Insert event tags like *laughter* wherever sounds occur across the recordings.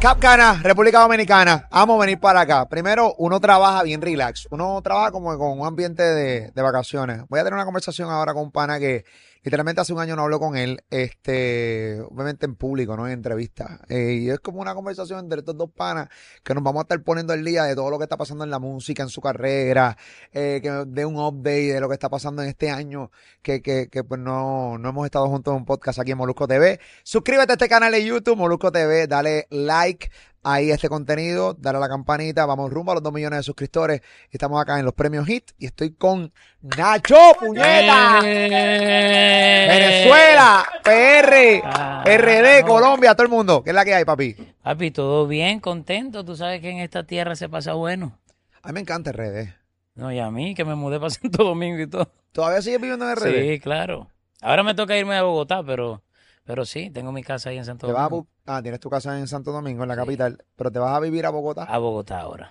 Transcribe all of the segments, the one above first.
Capcana, República Dominicana. Amo venir para acá. Primero, uno trabaja bien relax. Uno trabaja como con un ambiente de, de vacaciones. Voy a tener una conversación ahora con un pana que literalmente hace un año no hablo con él, este, obviamente en público, no en entrevista. Eh, y es como una conversación entre estos dos panas que nos vamos a estar poniendo el día de todo lo que está pasando en la música, en su carrera, eh, que de un update de lo que está pasando en este año, que, que, que pues no, no hemos estado juntos en un podcast aquí en Molusco TV. Suscríbete a este canal de YouTube, Molusco TV, dale like ahí este contenido, dale a la campanita, vamos rumbo a los 2 millones de suscriptores. Estamos acá en los premios HIT y estoy con Nacho Puñeta. Eh. Venezuela, PR, Ah, RD, no. Colombia, todo el mundo. ¿Qué es la que hay, papi? Papi, todo bien, contento. Tú sabes que en esta tierra se pasa bueno. A mí me encanta RD. No, y a mí, que me mudé para *laughs* Santo Domingo y todo. ¿Todavía sigues viviendo en RD? Sí, claro. Ahora me toca irme a Bogotá, pero, pero sí, tengo mi casa ahí en Santo Te vas a Domingo. bu- ah, tienes tu casa en Santo Domingo, en la Sí. capital, pero te vas a vivir a Bogotá. A Bogotá ahora.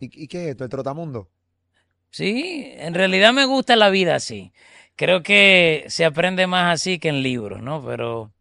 ¿Y, y qué es esto? ¿El trotamundo? Sí, en realidad me gusta la vida así. Creo que se aprende más así que en libros, ¿no? Pero,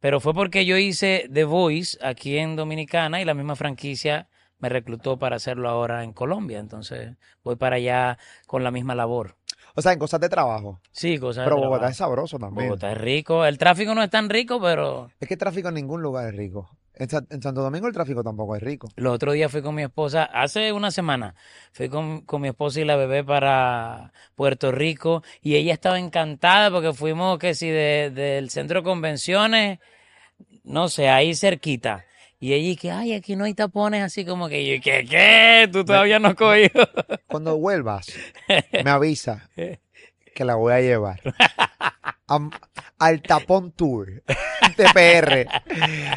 pero fue porque yo hice The Voice aquí en Dominicana y la misma franquicia me reclutó para hacerlo ahora en Colombia. Entonces voy para allá con la misma labor. O sea, en cosas de trabajo. Sí, cosas de Pero Bogotá trabajo. es sabroso también. Bogotá es rico. El tráfico no es tan rico, pero Es que el tráfico en ningún lugar es rico. En, en Santo Domingo el tráfico tampoco es rico. el otro día fui con mi esposa, hace una semana, fui con, con mi esposa y la bebé para Puerto Rico y ella estaba encantada porque fuimos, que si de- del centro de convenciones, no sé, ahí cerquita. Y ella que, ay, aquí no hay tapones, así como que yo, ¿qué, qué? Tú todavía no has cogido. *laughs* Cuando vuelvas, me avisa que la voy a llevar al Tapón Tour de PR,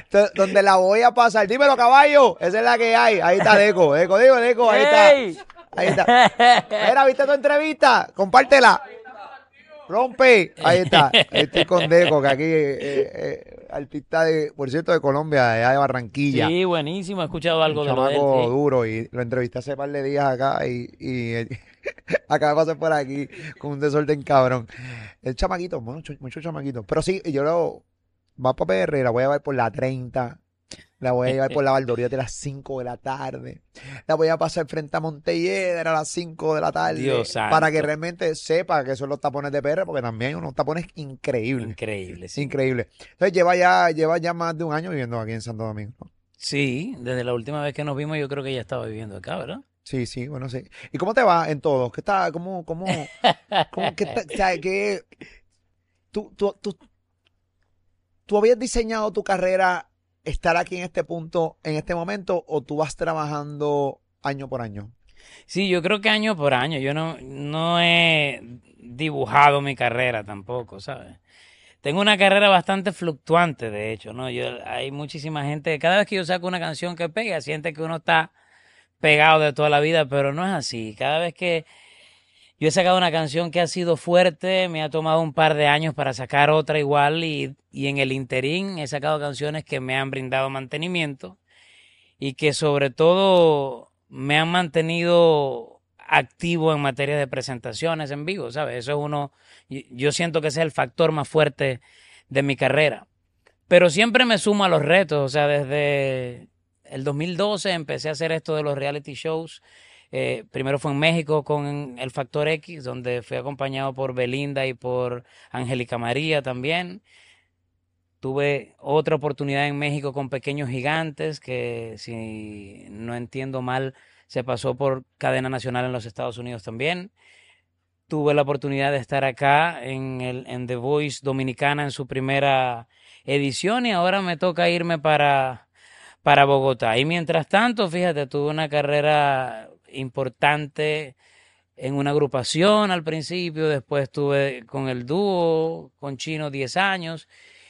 Do- donde la voy a pasar. Dímelo, caballo, esa es la que hay. Ahí está Deco, Deco, digo, Deco, ahí está. Ahí está. Mira, ¿viste tu entrevista? Compártela. Rompe. *laughs* Ahí está. Estoy con Deco, que aquí, eh, eh, artista de, por cierto, de Colombia, de allá de Barranquilla. Sí, buenísimo, he escuchado algo Un de lo de él, sí. duro y lo entrevisté hace par de días acá y, y *laughs* acaba de pasar por aquí con un desorden cabrón. El chamaquito, mucho, mucho chamaquito. Pero sí, yo lo va para PR, la voy a llevar por la 30, la voy a llevar por la Valdoriote a las 5 de la tarde, la voy a pasar frente a Montelledra a las 5 de la tarde Dios para que realmente sepa que son los tapones de PR, porque también hay unos tapones increíbles. Increíble, sí. Increíble. Entonces lleva ya, lleva ya más de un año viviendo aquí en Santo Domingo. Sí, desde la última vez que nos vimos yo creo que ella estaba viviendo acá, ¿verdad? Sí, sí, bueno, sí. ¿Y cómo te va en todo? ¿Qué está, cómo, cómo, cómo, qué o sea, que tú, tú, tú, tú habías diseñado tu carrera estar aquí en este punto, en este momento, o tú vas trabajando año por año? Sí, yo creo que año por año. Yo no, no he dibujado mi carrera tampoco, ¿sabes? Tengo una carrera bastante fluctuante, de hecho, ¿no? Yo, hay muchísima gente, cada vez que yo saco una canción que pega, siente que uno está pegado de toda la vida, pero no es así. Cada vez que yo he sacado una canción que ha sido fuerte, me ha tomado un par de años para sacar otra igual y, y en el interín he sacado canciones que me han brindado mantenimiento y que sobre todo me han mantenido activo en materia de presentaciones en vivo, ¿sabes? Eso es uno, yo siento que ese es el factor más fuerte de mi carrera. Pero siempre me sumo a los retos, o sea, desde el 2012 empecé a hacer esto de los reality shows. Eh, primero fue en México con el Factor X, donde fui acompañado por Belinda y por Angélica María también. Tuve otra oportunidad en México con Pequeños Gigantes, que si no entiendo mal, se pasó por cadena nacional en los Estados Unidos también. Tuve la oportunidad de estar acá en, el, The Voice Dominicana en su primera edición y ahora me toca irme para, para Bogotá. Y mientras tanto, fíjate, tuve una carrera importante en una agrupación al principio, después estuve con el dúo, con Chino 10 años,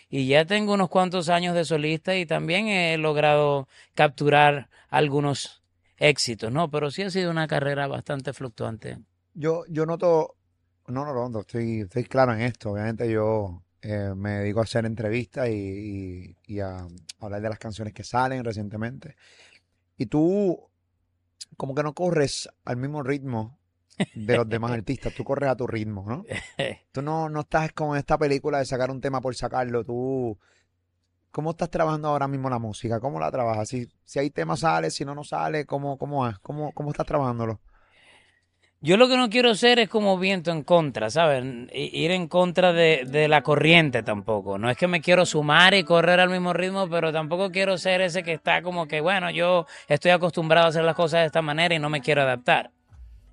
y ya tengo unos cuantos años de solista y también he logrado capturar algunos éxitos, ¿no? Pero sí ha sido una carrera bastante fluctuante. Yo, yo noto, no, no, no, estoy, estoy claro en esto. Obviamente yo eh, me dedico a hacer entrevistas y a hablar de las canciones que salen recientemente. Y tú, como que no corres al mismo ritmo de los demás artistas, tú corres a tu ritmo, ¿no? *laughs* Tú no, no estás con esta película de sacar un tema por sacarlo, tú ¿cómo estás trabajando ahora mismo la música? ¿Cómo la trabajas? Si, si hay temas sale, si no, no sale, ¿cómo, cómo es? ¿Cómo, cómo estás trabajándolo? Yo lo que no quiero ser es como viento en contra, ¿sabes? Ir en contra de, de, la corriente tampoco. No es que me quiero sumar y correr al mismo ritmo, pero tampoco quiero ser ese que está como que, bueno, yo estoy acostumbrado a hacer las cosas de esta manera y no me quiero adaptar.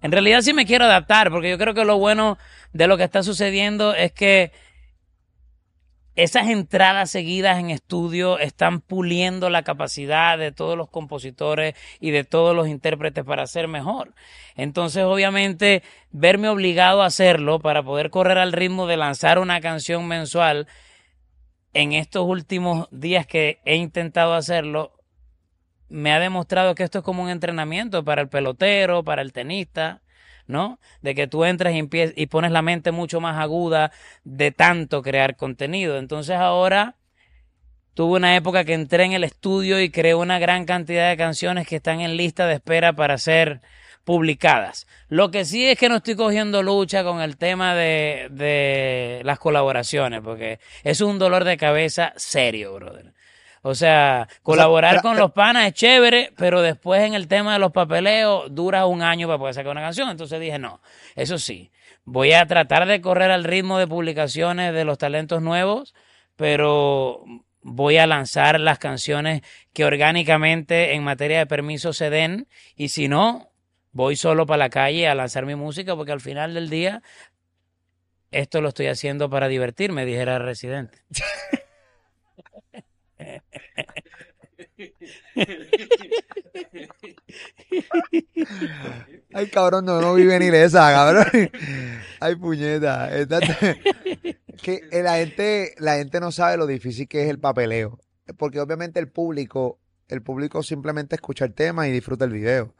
En realidad sí me quiero adaptar, porque yo creo que lo bueno de lo que está sucediendo es que esas entradas seguidas en estudio están puliendo la capacidad de todos los compositores y de todos los intérpretes para ser mejor. Entonces, obviamente, verme obligado a hacerlo para poder correr al ritmo de lanzar una canción mensual en estos últimos días que he intentado hacerlo, me ha demostrado que esto es como un entrenamiento para el pelotero, para el tenista, ¿no? De que tú entras y, y pones la mente mucho más aguda de tanto crear contenido. Entonces ahora tuve una época que entré en el estudio y creé una gran cantidad de canciones que están en lista de espera para ser publicadas. Lo que sí es que no estoy cogiendo lucha con el tema de, de las colaboraciones, porque es un dolor de cabeza serio, brother. O sea, colaborar con los panas es chévere, pero después en el tema de los papeleos dura un año para poder sacar una canción. Entonces dije, no, eso sí, voy a tratar de correr al ritmo de publicaciones de los talentos nuevos, pero voy a lanzar las canciones que orgánicamente en materia de permiso se den y si no, voy solo para la calle a lanzar mi música porque al final del día esto lo estoy haciendo para divertirme, dijera el residente. *laughs* *laughs* Ay, cabrón, no, no vi venir esa, cabrón. Ay, puñeta. Que la gente, la gente no sabe lo difícil que es el papeleo. Porque obviamente el público, el público simplemente escucha el tema y disfruta el video.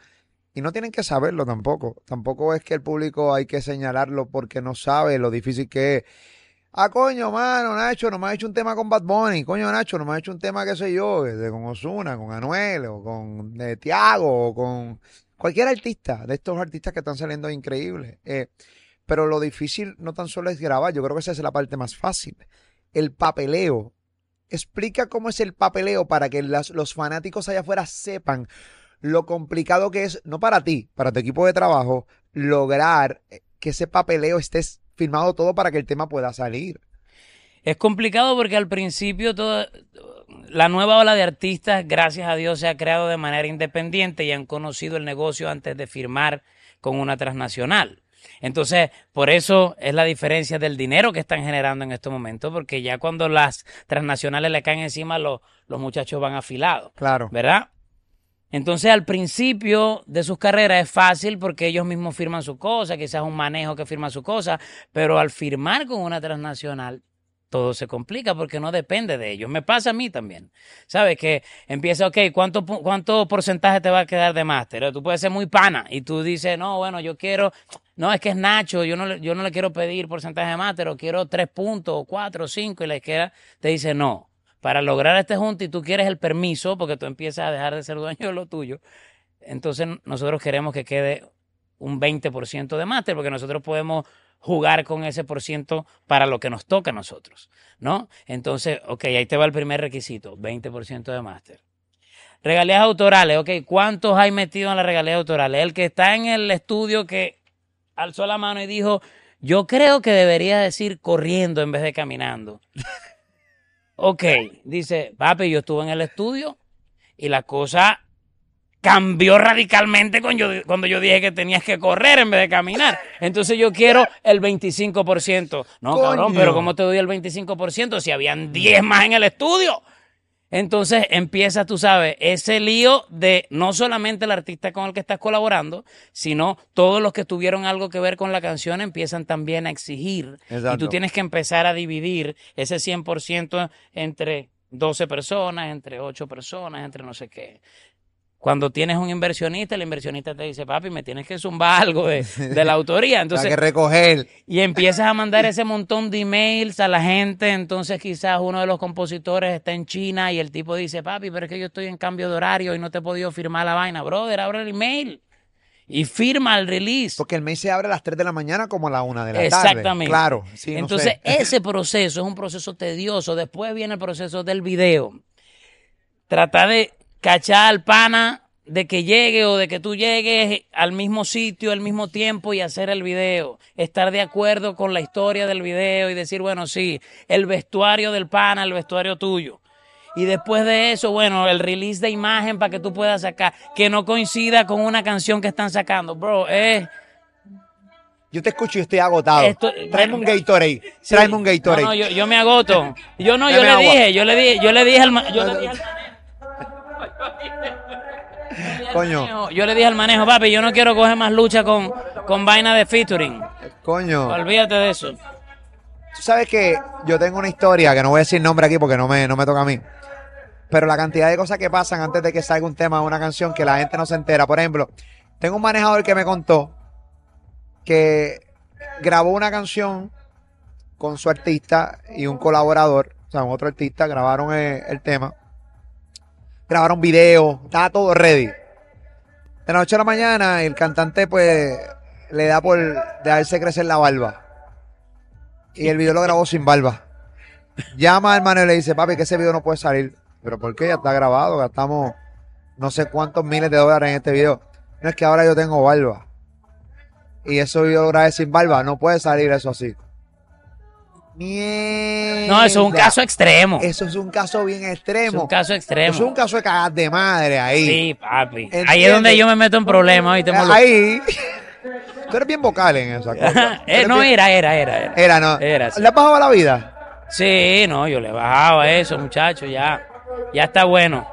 Y no tienen que saberlo tampoco. Tampoco es que el público hay que señalarlo porque no sabe lo difícil que es Ah, coño, mano, Nacho, no me ha hecho un tema con Bad Bunny. Coño, Nacho, no me ha hecho un tema, qué sé yo, de, con Osuna, con Anuel, o con de Tiago, o con cualquier artista, de estos artistas que están saliendo increíbles. Eh, pero lo difícil no tan solo es grabar, yo creo que esa es la parte más fácil. El papeleo. Explica cómo es el papeleo para que los fanáticos allá afuera sepan lo complicado que es, no para ti, para tu equipo de trabajo, lograr que ese papeleo estés firmado todo para que el tema pueda salir. Es complicado porque al principio todo, la nueva ola de artistas, gracias a Dios, se ha creado de manera independiente y han conocido el negocio antes de firmar con una transnacional. Entonces, por eso es la diferencia del dinero que están generando en estos momentos, porque ya cuando las transnacionales le caen encima, los, los muchachos van afilados. Claro. ¿Verdad? Entonces al principio de sus carreras es fácil porque ellos mismos firman su cosa, quizás un manejo que firma su cosa, pero al firmar con una transnacional todo se complica porque no depende de ellos. Me pasa a mí también. ¿Sabes? Que empieza, ok, ¿cuánto, cuánto porcentaje te va a quedar de máster? Tú puedes ser muy pana y tú dices, no, bueno, yo quiero, no, es que es Nacho, yo no, yo no le quiero pedir porcentaje de máster o quiero tres puntos o cuatro o cinco y la izquierda te dice, no, para lograr este junto y tú quieres el permiso porque tú empiezas a dejar de ser dueño de lo tuyo, entonces nosotros queremos que quede un 20% de máster porque nosotros podemos jugar con ese por ciento para lo que nos toca a nosotros, ¿no? Entonces, ok, ahí te va el primer requisito, 20% de máster. Regalías autorales, ok, ¿cuántos hay metido en las regalías autorales? El que está en el estudio que alzó la mano y dijo, yo creo que debería decir corriendo en vez de caminando. Ok, dice, papi, yo estuve en el estudio y la cosa cambió radicalmente cuando yo, dije que tenías que correr en vez de caminar. Entonces yo quiero el 25%. No, cabrón, pero ¿cómo te doy el 25% si habían 10 más en el estudio? Entonces empieza, tú sabes, ese lío de no solamente el artista con el que estás colaborando, sino todos los que tuvieron algo que ver con la canción empiezan también a exigir. Y tú tienes que empezar a dividir ese 100% entre 12 personas, entre 8 personas, entre no sé qué. Cuando tienes un inversionista, el inversionista te dice, papi, me tienes que zumbar algo de, *laughs* la autoría. Entonces, Hay que recoger. Y empiezas a mandar ese montón de emails a la gente. Entonces, quizás uno de los compositores está en China y el tipo dice, papi, pero es que yo estoy en cambio de horario y no te he podido firmar la vaina. Brother, abre el email. y firma el release. Porque el mes se abre a las 3 de la mañana como a la 1 de la tarde. Exactamente. Claro. Sí, no Entonces, sé. ese proceso es un proceso tedioso. Después viene el proceso del video. Tratar de cachar al pana de que llegue o de que tú llegues al mismo sitio al mismo tiempo y hacer el video. Estar de acuerdo con la historia del video y decir, bueno, sí, el vestuario del pana, el vestuario tuyo. Y después de eso, bueno, el release de imagen para que tú puedas sacar, que no coincida con una canción que están sacando. Bro, es... Yo te escucho y estoy agotado. Esto- Tráeme un Gatorade. Sí. Tráeme un Gatorade. No, no, yo, yo me agoto. Yo no, yo le dije, yo le dije, yo le dije al, yo le dije al Coño, manejo, yo le dije al manejo, papi, yo no quiero coger más lucha con, con vaina de featuring. coño. Olvídate de eso. Tú sabes que yo tengo una historia, que no voy a decir nombre aquí porque no me, no me toca a mí. Pero la cantidad de cosas que pasan antes de que salga un tema o una canción que la gente no se entera. Por ejemplo, tengo un manejador que me contó que grabó una canción con su artista y un colaborador, o sea, un otro artista, grabaron eh, el, tema. Grabaron video, estaba todo ready. De la noche a la mañana, el cantante, pues, le da por dejarse crecer la barba. Y el video lo grabó sin barba. Llama al hermano y le dice, papi, que ese video no puede salir. Pero ¿por qué? Ya está grabado, gastamos no sé cuántos miles de dólares en este video. No es que ahora yo tengo barba. Y ese video lo grabé sin barba, no puede salir eso así. Mierda. No, eso es un caso extremo. Eso es un caso bien Es extremo. un caso extremo. Eso es un caso de cagas de madre ahí. Sí, papi. Ahí es donde yo me meto en problemas. ¿oíste, Eh, Molu? ahí. Tú eres bien vocal en esa cosa. *laughs* Eh, no, era, era, era, era. Era, no. Era, sí. ¿Le has bajado la vida? Sí, no, yo le bajaba eso, muchacho, ya. Ya está bueno.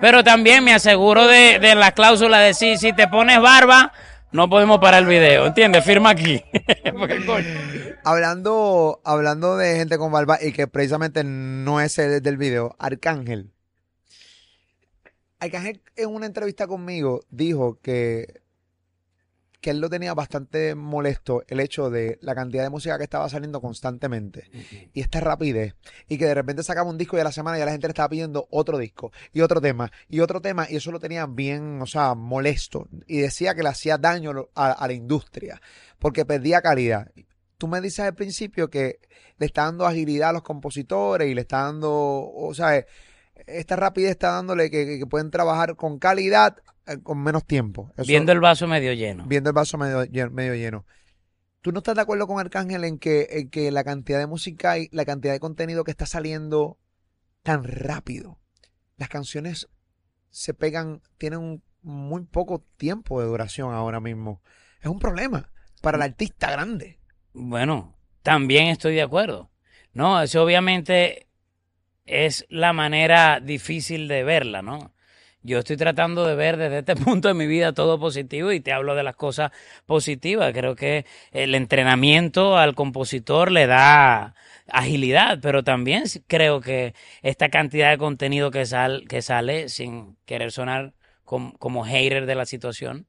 Pero también me aseguro de, de la cláusula de si, si te pones barba, no podemos parar el video, ¿entiendes? Firma aquí. *laughs* Hablando, hablando de gente con barba y que precisamente no es el del video, Arcángel. Arcángel en una entrevista conmigo dijo que, que él lo tenía bastante molesto el hecho de la cantidad de música que estaba saliendo constantemente. Y esta rapidez y que de repente sacaba un disco y a la semana ya la gente le estaba pidiendo otro disco y otro tema y otro tema y eso lo tenía bien, o sea, molesto. Y decía que le hacía daño a, a la industria porque perdía calidad. Tú me dices al principio que le está dando agilidad a los compositores y le está dando, o sea, esta rapidez está dándole que, pueden trabajar con calidad eh, con menos tiempo. Eso- Viendo el vaso medio lleno. viendo el vaso medio, medio lleno. ¿Tú no estás de acuerdo con Arcángel en que, en que la cantidad de música y la cantidad de contenido que está saliendo tan rápido? Las canciones se pegan, tienen un muy poco tiempo de duración ahora mismo. Es un problema para el artista grande. Bueno, también estoy de acuerdo. No, eso obviamente es la manera difícil de verla, ¿no? Yo estoy tratando de ver desde este *laughs* punto de mi vida todo positivo y te hablo de las cosas positivas. Creo que el entrenamiento al compositor le da agilidad, pero también creo que esta cantidad de contenido que, sal, que sale, sin querer sonar com- como hater de la situación,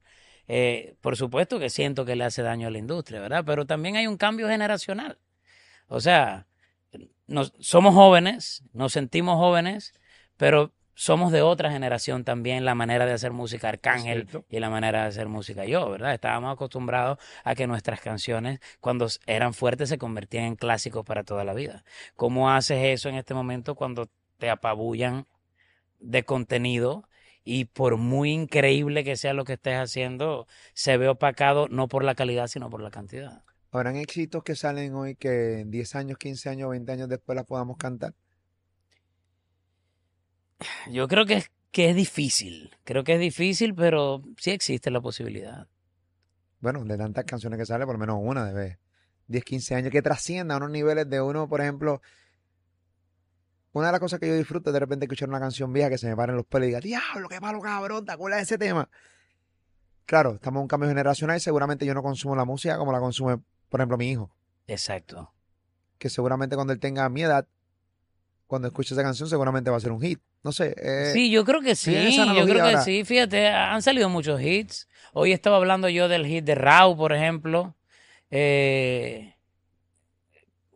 eh, por supuesto que siento que le hace daño a la industria, ¿verdad? Pero también hay un cambio generacional. O sea, nos, somos jóvenes, nos sentimos jóvenes, pero somos de otra generación también la manera de hacer música Arcángel Cierto. y la manera de hacer música yo, ¿verdad? Estábamos acostumbrados a que nuestras canciones cuando eran fuertes se convertían en clásicos para toda la vida. ¿Cómo haces eso en este momento cuando te apabullan de contenido y por muy increíble que sea lo que estés haciendo, se ve opacado no por la calidad, sino por la cantidad? ¿Habrán éxitos que salen hoy que en 10 años, 15 años, 20 años después las podamos cantar? Yo creo que es, que es difícil, creo que es difícil, pero sí existe la posibilidad. Bueno, de tantas canciones que sale, por lo menos una debe 10, 15 años, que trascienda a unos niveles de uno, por ejemplo. Una de las cosas que yo disfruto es de repente escuchar una canción vieja que se me paren los pelos y diga, diablo, qué malo cabrón, ¿te acuerdas de ese tema? Claro, estamos en un cambio generacional y seguramente yo no consumo la música como la consume, por ejemplo, mi hijo. Exacto. Que seguramente cuando él tenga mi edad, cuando escuche esa canción, seguramente va a ser un hit. No sé. eh, Sí, yo creo que sí, yo creo que ahora. sí. Fíjate, han salido muchos hits. Hoy estaba hablando yo del hit de Rau, por ejemplo. Eh,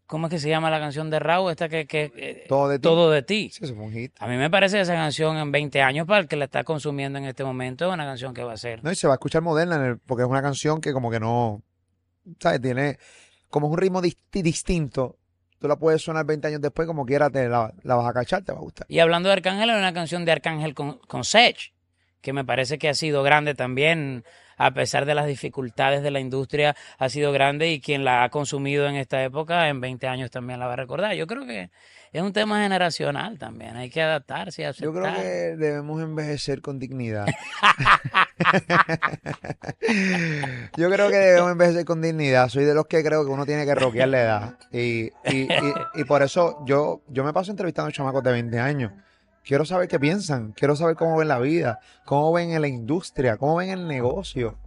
¿cómo es que se llama la canción de Raúl? Esta que, que eh, Todo de ti. Todo de ti. Sí, eso fue un hit. A mí me parece que esa canción en 20 años para el que la está consumiendo en este momento es una canción que va a ser. No, y se va a escuchar moderna en el- porque es una canción que como que no, ¿sabes? Tiene como es un ritmo disti- distinto. Tú la puedes sonar 20 años después, como quiera, te la, la vas a cachar, te va a gustar. Y hablando de Arcángel, hay una canción de Arcángel con, con Sech, que me parece que ha sido grande también, a pesar de las dificultades de la industria, ha sido grande y quien la ha consumido en esta época, en 20 años también la va a recordar. Yo creo que es un tema generacional también, hay que adaptarse aceptar. Yo creo que debemos envejecer con dignidad. *laughs* Yo creo que debemos envejecer con dignidad. Soy de los que creo que uno tiene que rockear la edad. Y, y, y, por eso yo, yo me paso entrevistando a chamacos de 20 años. Quiero saber qué piensan, quiero saber cómo ven la vida, cómo ven en la industria, cómo ven el negocio.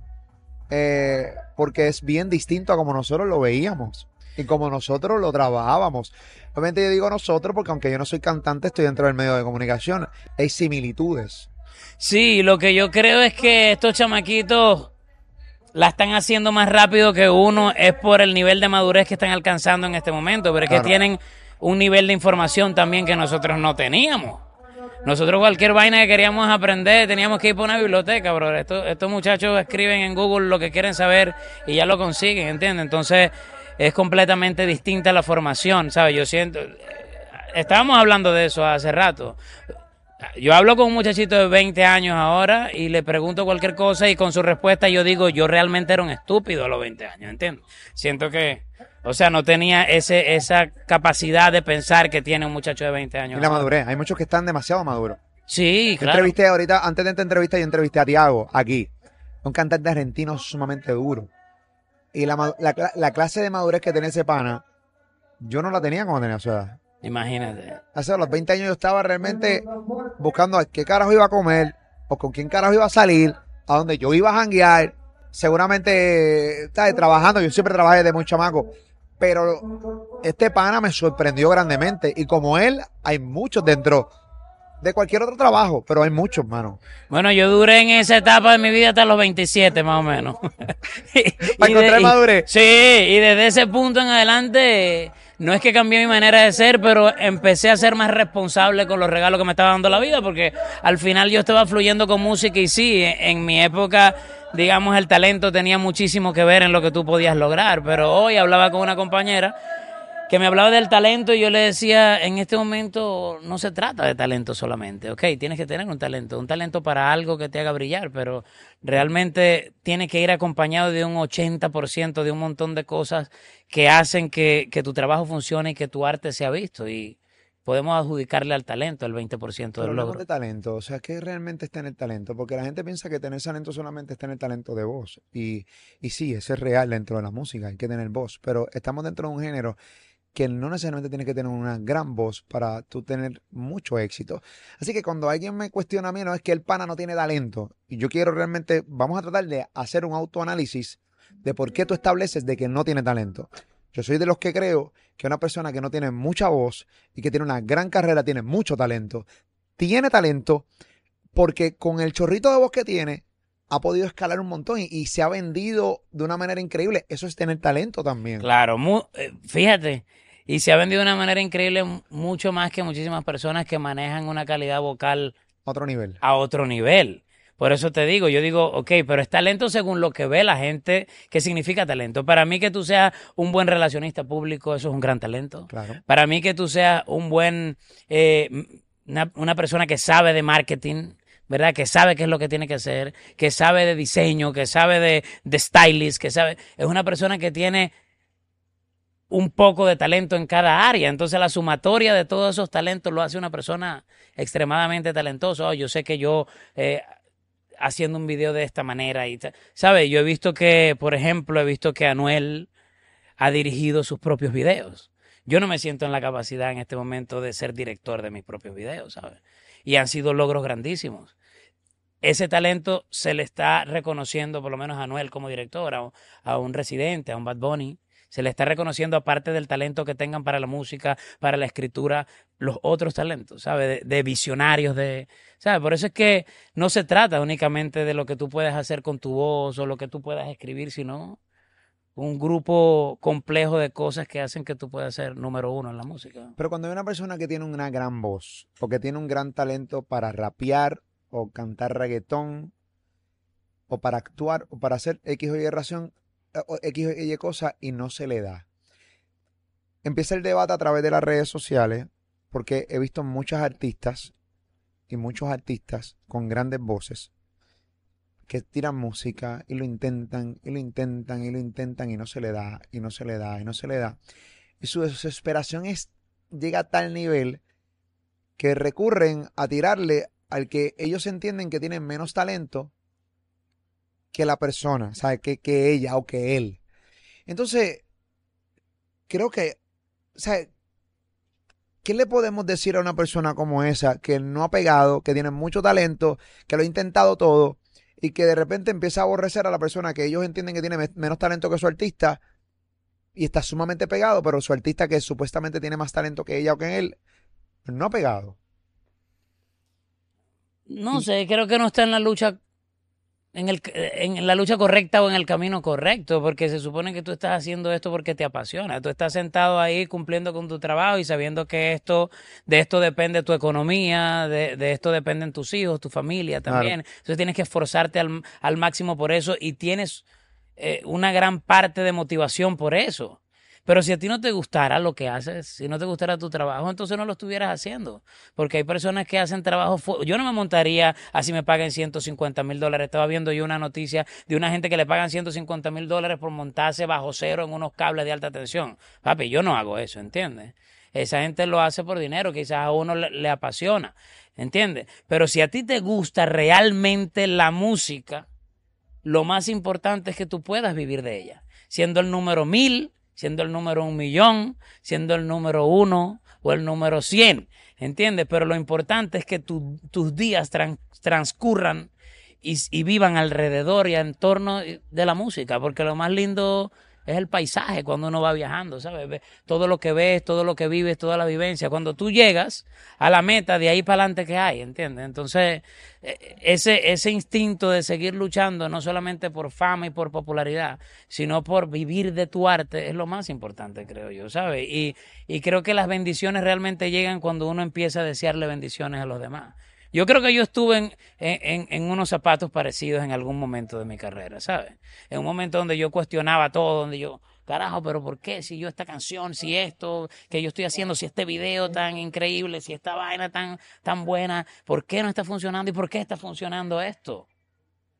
Eh, porque es bien distinto a como nosotros lo veíamos y como nosotros lo trabajábamos. Obviamente yo digo nosotros porque aunque yo no soy cantante, estoy dentro del medio de comunicación. Hay similitudes. Sí, lo que yo creo es que estos chamaquitos la están haciendo más rápido que uno, es por el nivel de madurez que están alcanzando en este momento, pero es Claro. que tienen un nivel de información también que nosotros no teníamos. Nosotros cualquier vaina que queríamos aprender teníamos que ir por una biblioteca, bro. Estos, estos muchachos escriben en Google lo que quieren saber y ya lo consiguen, ¿entiendes? Entonces es completamente distinta la formación, ¿sabes? Yo siento... Estábamos hablando de eso hace rato. Yo hablo con un muchachito de 20 años ahora y le pregunto cualquier cosa y con su respuesta yo digo, yo realmente era un estúpido a los 20 años, ¿entiendes? Siento que, o sea, no tenía ese, esa capacidad de pensar que tiene un muchacho de 20 Y años. la ahora. madurez. Hay muchos que están demasiado maduros. Sí, Yo claro. entrevisté ahorita, antes de esta entrevista, yo entrevisté a Tiago aquí. Un cantante argentino sumamente duro. Y la, la, cla- la clase de madurez que tenía ese pana, yo no la tenía cuando tenía su edad. Imagínate. Hace los 20 años yo estaba realmente buscando a qué carajo iba a comer, o con quién carajo iba a salir, a dónde yo iba a janguear. Seguramente, ¿sabes? Trabajando, yo siempre trabajé desde muy chamaco. Pero este pana me sorprendió grandemente. Y como él, hay muchos dentro de cualquier otro trabajo, pero hay muchos, mano. Bueno, yo duré en esa etapa de mi vida hasta los 27 más o menos. *laughs* Y- Para de- encontrar madurez. Sí, y desde ese punto en adelante, no es que cambié mi manera de ser, pero empecé a ser más responsable con los regalos que me estaba dando la vida, porque al final yo estaba fluyendo con música y sí, en, en mi época, digamos, el talento tenía muchísimo que ver en lo que tú podías lograr, pero hoy hablaba con una compañera que me hablaba del talento y yo le decía, en este momento no se trata de talento solamente, ¿ok? Tienes que tener un talento, un talento para algo que te haga brillar, pero realmente tiene que ir acompañado de un 80% de un montón de cosas que hacen que, que tu trabajo funcione y que tu arte sea visto y podemos adjudicarle al talento el 20% Pero del logro. de talento, o sea, ¿qué realmente está en el talento? Porque la gente piensa que tener talento solamente está en el talento de voz. Y, y sí, eso es real dentro de la música, hay que tener voz, pero estamos dentro de un género que no necesariamente tienes que tener una gran voz para tú tener mucho éxito. Así que cuando alguien me cuestiona a mí, no es que el pana no tiene talento. Y yo quiero realmente, vamos a tratar de hacer un autoanálisis de por qué tú estableces de que no tiene talento. Yo soy de los que creo que una persona que no tiene mucha voz y que tiene una gran carrera tiene mucho talento. Tiene talento porque con el chorrito de voz que tiene ha podido escalar un montón y, y se ha vendido de una manera increíble. Eso es tener talento también. Claro, mu- eh, fíjate, y se ha vendido de una manera increíble mucho más que muchísimas personas que manejan una calidad vocal Otro nivel. a otro nivel. Por eso te digo, yo digo, ok, pero es talento según lo que ve la gente, ¿qué significa talento? Para mí que tú seas un buen relacionista público, eso es un gran talento. Claro. Para mí que tú seas un buen, eh, una, una persona que sabe de marketing, ¿verdad? Que sabe qué es lo que tiene que hacer, que sabe de diseño, que sabe de, de stylist, que sabe, es una persona que tiene un poco de talento en cada área. Entonces la sumatoria de todos esos talentos lo hace una persona extremadamente talentosa. Oh, yo sé que yo eh, haciendo un video de esta manera y ¿sabes? Yo he visto que, por ejemplo, he visto que Anuel ha dirigido sus propios videos. Yo no me siento en la capacidad en este momento de ser director de mis propios videos, ¿sabes? Y han sido logros grandísimos. Ese talento se le está reconociendo, por lo menos a Anuel como director, a, un- residente, a un Bad Bunny. Se le está reconociendo, aparte del talento que tengan para la música, para la escritura, los otros talentos, ¿sabes? De, de visionarios, de, ¿sabes? Por eso es que no se trata únicamente de lo que tú puedes hacer con tu voz o lo que tú puedas escribir, sino un grupo complejo de cosas que hacen que tú puedas ser número uno en la música. Pero cuando hay una persona que tiene una gran voz o que tiene un gran talento para rapear o cantar reggaetón o para actuar o para hacer X o Y razón, eh, o X o Y cosa y no se le da. Empieza el debate a través de las redes sociales porque he visto muchas artistas y muchos artistas con grandes voces que tiran música y lo intentan y lo intentan y lo intentan y no se le da y no se le da y no se le da. Y su desesperación es, llega a tal nivel que recurren a tirarle al que ellos entienden que tienen menos talento que la persona, ¿sabe? Que, que ella o que él. Entonces, creo que, ¿sabe? ¿Qué le podemos decir a una persona como esa que no ha pegado, que tiene mucho talento, que lo ha intentado todo y que de repente empieza a aborrecer a la persona que ellos entienden que tiene menos talento que su artista y está sumamente pegado, pero su artista que supuestamente tiene más talento que ella o que él, no ha pegado? No sé, creo que no está en la lucha en, el, en la lucha correcta o en el camino correcto, porque se supone que tú estás haciendo esto porque te apasiona. Tú estás sentado ahí cumpliendo con tu trabajo y sabiendo que esto, de esto depende tu economía, de, de esto dependen tus hijos, tu familia también. Entonces tienes que esforzarte al, al máximo por eso y tienes eh, una gran parte de motivación por eso. Pero si a ti no te gustara lo que haces, si no te gustara tu trabajo, entonces no lo estuvieras haciendo. Porque hay personas que hacen trabajo. Yo no me montaría así me paguen 150 mil dólares. Estaba viendo yo una noticia de una gente que le pagan 150 mil dólares por montarse bajo cero en unos cables de alta tensión. Papi, yo no hago eso, ¿entiendes? Esa gente lo hace por dinero, quizás a uno le, le apasiona, ¿entiendes? Pero si a ti te gusta realmente la música, lo más importante es que tú puedas vivir de ella. Siendo el número mil, siendo el número un millón, siendo el número uno o el número cien, ¿entiendes? Pero lo importante es que tus días transcurran y, y, vivan alrededor y en torno de la música, porque lo más lindo es el paisaje cuando uno va viajando, ¿sabes? Todo lo que ves, todo lo que vives, toda la vivencia. Cuando tú llegas a la meta, de ahí para adelante que hay, ¿entiendes? Entonces, e, ese, ese instinto de seguir luchando, no solamente por fama y por popularidad, sino por vivir de tu arte, es lo más importante, creo yo, ¿sabes? Y, y creo que las bendiciones realmente llegan cuando uno empieza a desearle bendiciones a los demás. Yo creo que yo estuve en, en, en, unos zapatos parecidos en algún momento de mi carrera, ¿sabes? En un momento donde yo cuestionaba todo, donde yo, carajo, pero ¿por qué? Si yo esta canción, si esto que yo estoy haciendo, si este video tan increíble, si esta vaina tan, tan buena, ¿por qué no está funcionando y por qué está funcionando esto?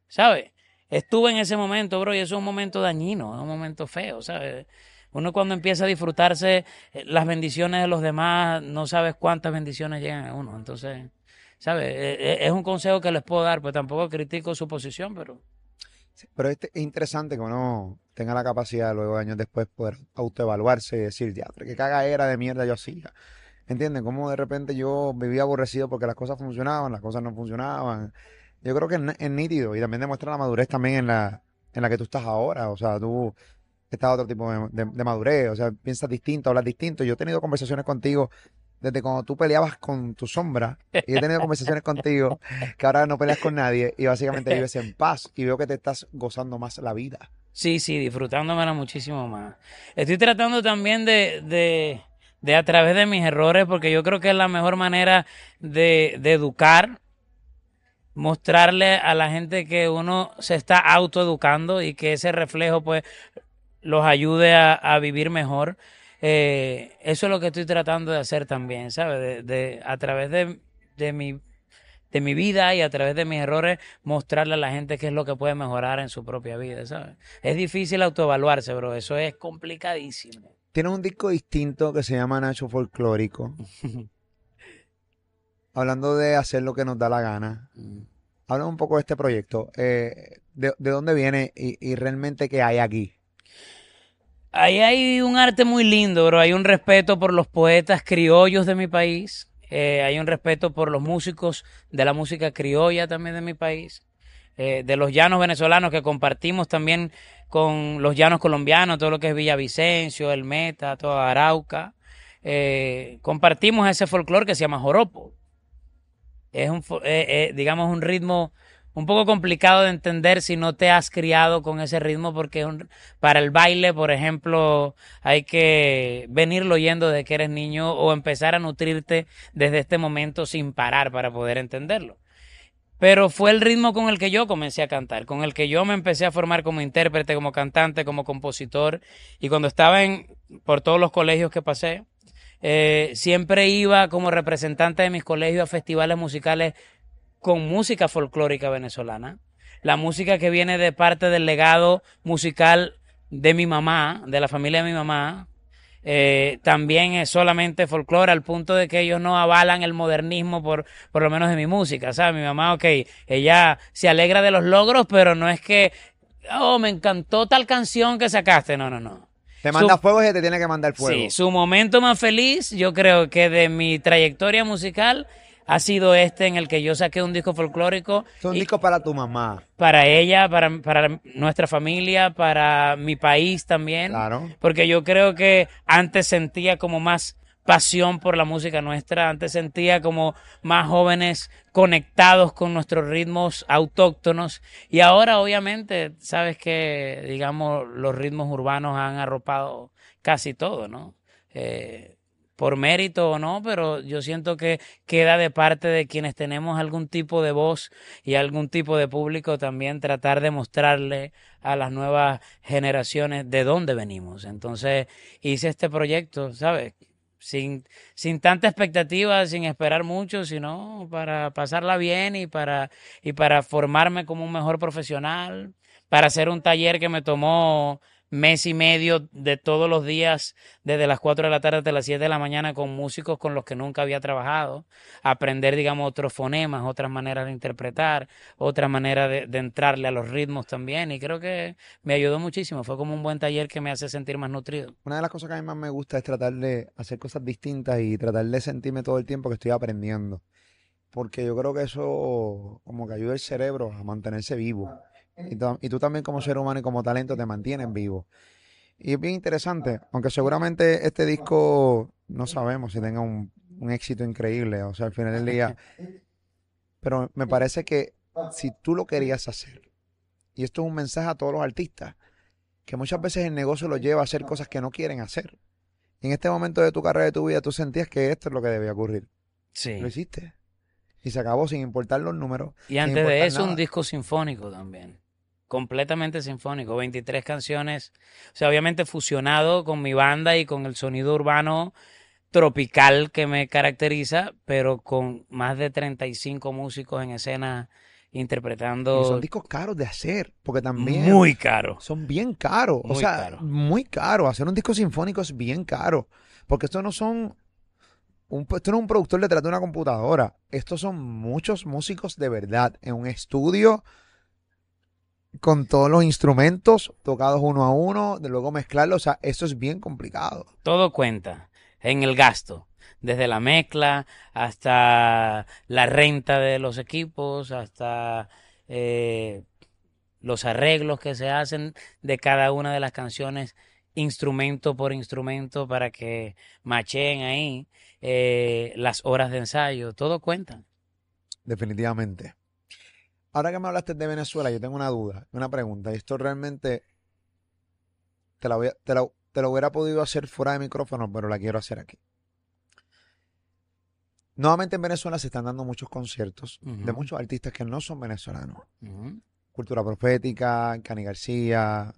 ¿Sabes? Estuve en ese momento, bro, y eso es un momento dañino, es un momento feo, ¿sabes? Uno cuando empieza a disfrutarse eh, las bendiciones de los demás, no sabes cuántas bendiciones llegan a uno, entonces... ¿Sabes? E, e, es un consejo que les puedo dar, pues tampoco critico su posición, pero... pero es interesante que uno tenga la capacidad luego años después poder autoevaluarse y decir, ya, qué caga era de mierda yo hacía. ¿Entienden? Cómo de repente yo vivía aborrecido porque las cosas funcionaban, las cosas no funcionaban. Yo creo que es, nítido y también demuestra la madurez también en la, en la que tú estás ahora. O sea, tú estás otro tipo de, de madurez, o sea, piensas distinto, hablas distinto. Yo he tenido conversaciones contigo desde cuando tú peleabas con tu sombra, y he tenido conversaciones contigo, que ahora no peleas con nadie y básicamente vives en paz y veo que te estás gozando más la vida. Sí, sí, disfrutándomela muchísimo más. Estoy tratando también de, de, de a través de mis errores, porque yo creo que es la mejor manera de, de educar, mostrarle a la gente que uno se está autoeducando y que ese reflejo pues los ayude a, a vivir mejor. Eh, eso es lo que estoy tratando de hacer también, ¿sabes? De, a través de, de, mi, de mi vida y a través de mis errores mostrarle a la gente qué es lo que puede mejorar en su propia vida, ¿sabes? Es difícil autoevaluarse, bro, eso es complicadísimo. Tiene un disco distinto que se llama Nacho Folclórico. *laughs* Hablando de hacer lo que nos da la gana. Mm. Habla un poco de este proyecto. Eh, de, de, dónde viene y, y realmente qué hay aquí? Ahí hay un arte muy lindo, bro. Hay un respeto por los poetas criollos de mi país. Eh, hay un respeto por los músicos de la música criolla también de mi país. Eh, de los llanos venezolanos que compartimos también con los llanos colombianos, todo lo que es Villavicencio, el Meta, toda Arauca. Eh, compartimos ese folclore que se llama joropo. Es un, digamos, un ritmo un poco complicado de entender si no te has criado con ese ritmo porque para el baile, por ejemplo, hay que venirlo oyendo de que eres niño o empezar a nutrirte desde este momento sin parar para poder entenderlo. Pero fue el ritmo con el que yo comencé a cantar, con el que yo me empecé a formar como intérprete, como cantante, como compositor. Y cuando estaba en, por todos los colegios que pasé, eh, siempre iba como representante de mis colegios a festivales musicales con música folclórica venezolana. La música que viene de parte del legado musical de mi mamá, de la familia de mi mamá, eh, también es solamente folclore al punto de que ellos no avalan el modernismo por, por lo menos de mi música, ¿sabes? Mi mamá, ok, ella se alegra de los logros, pero no es que, oh, me encantó tal canción que sacaste, no, no, no. Te manda fuego y te tiene que mandar fuego. Sí, su momento más feliz, yo creo que de mi trayectoria musical ha sido este en el que yo saqué un disco folclórico. Es un disco para tu mamá. Para ella, para, para nuestra familia, para mi país también. Claro. Porque yo creo que antes sentía como más pasión por la música nuestra, antes sentía como más jóvenes conectados con nuestros ritmos autóctonos y ahora obviamente sabes que digamos los ritmos urbanos han arropado casi todo, ¿no? Eh, por mérito o no, pero yo siento que queda de parte de quienes tenemos algún tipo de voz y algún tipo de público también tratar de mostrarle a las nuevas generaciones de dónde venimos. Entonces hice este proyecto, ¿sabes? Sin, sin tanta expectativa, sin esperar mucho, sino para pasarla bien y para, y para formarme como un mejor profesional, para hacer un taller que me tomó mes y medio de todos los días, desde las 4 de la tarde hasta las 7 de la mañana, con músicos con los que nunca había trabajado, aprender, digamos, otros fonemas, otras maneras de interpretar, otra manera de, entrarle a los ritmos también, y creo que me ayudó muchísimo, fue como un buen taller que me hace sentir más nutrido. Una de las cosas que a mí más me gusta es tratar de hacer cosas distintas y tratar de sentirme todo el tiempo que estoy aprendiendo, porque yo creo que eso como que ayuda el cerebro a mantenerse vivo. Y, tú también como ser humano y como talento te mantienes vivo. Y es bien interesante, aunque seguramente este disco no sabemos si tenga un, éxito increíble, o sea, al final del día, pero me parece que si tú lo querías hacer, y esto es un mensaje a todos los artistas, que muchas veces el negocio lo lleva a hacer cosas que no quieren hacer. Y en este momento de tu carrera, de tu vida, tú sentías que esto es lo que debía ocurrir. Sí. Lo hiciste. Y se acabó sin importar los números. Y antes de eso, un disco sinfónico también completamente sinfónico, 23 canciones, o sea, obviamente fusionado con mi banda y con el sonido urbano tropical que me caracteriza, pero con más de 35 músicos en escena interpretando. Y son discos caros de hacer, porque también. Muy caros. Son bien caros. o sea, muy caro. Hacer un disco sinfónico es bien caro. Porque estos no son. Un, esto no es un productor detrás de una computadora. Estos son muchos músicos de verdad en un estudio con todos los instrumentos tocados uno a uno, de luego mezclarlos, o sea, eso es bien complicado. Todo cuenta en el gasto, desde la mezcla hasta la renta de los equipos, hasta eh, los arreglos que se hacen de cada una de las canciones, instrumento por instrumento, para que macheen ahí eh, las horas de ensayo, todo cuenta. Definitivamente. Ahora que me hablaste de Venezuela, yo tengo una duda, una pregunta. Y esto realmente te la, te, lo hubiera podido hacer fuera de micrófono, pero la quiero hacer aquí. Nuevamente en Venezuela se están dando muchos conciertos de muchos artistas que no son venezolanos. Cultura Profética, Cani García,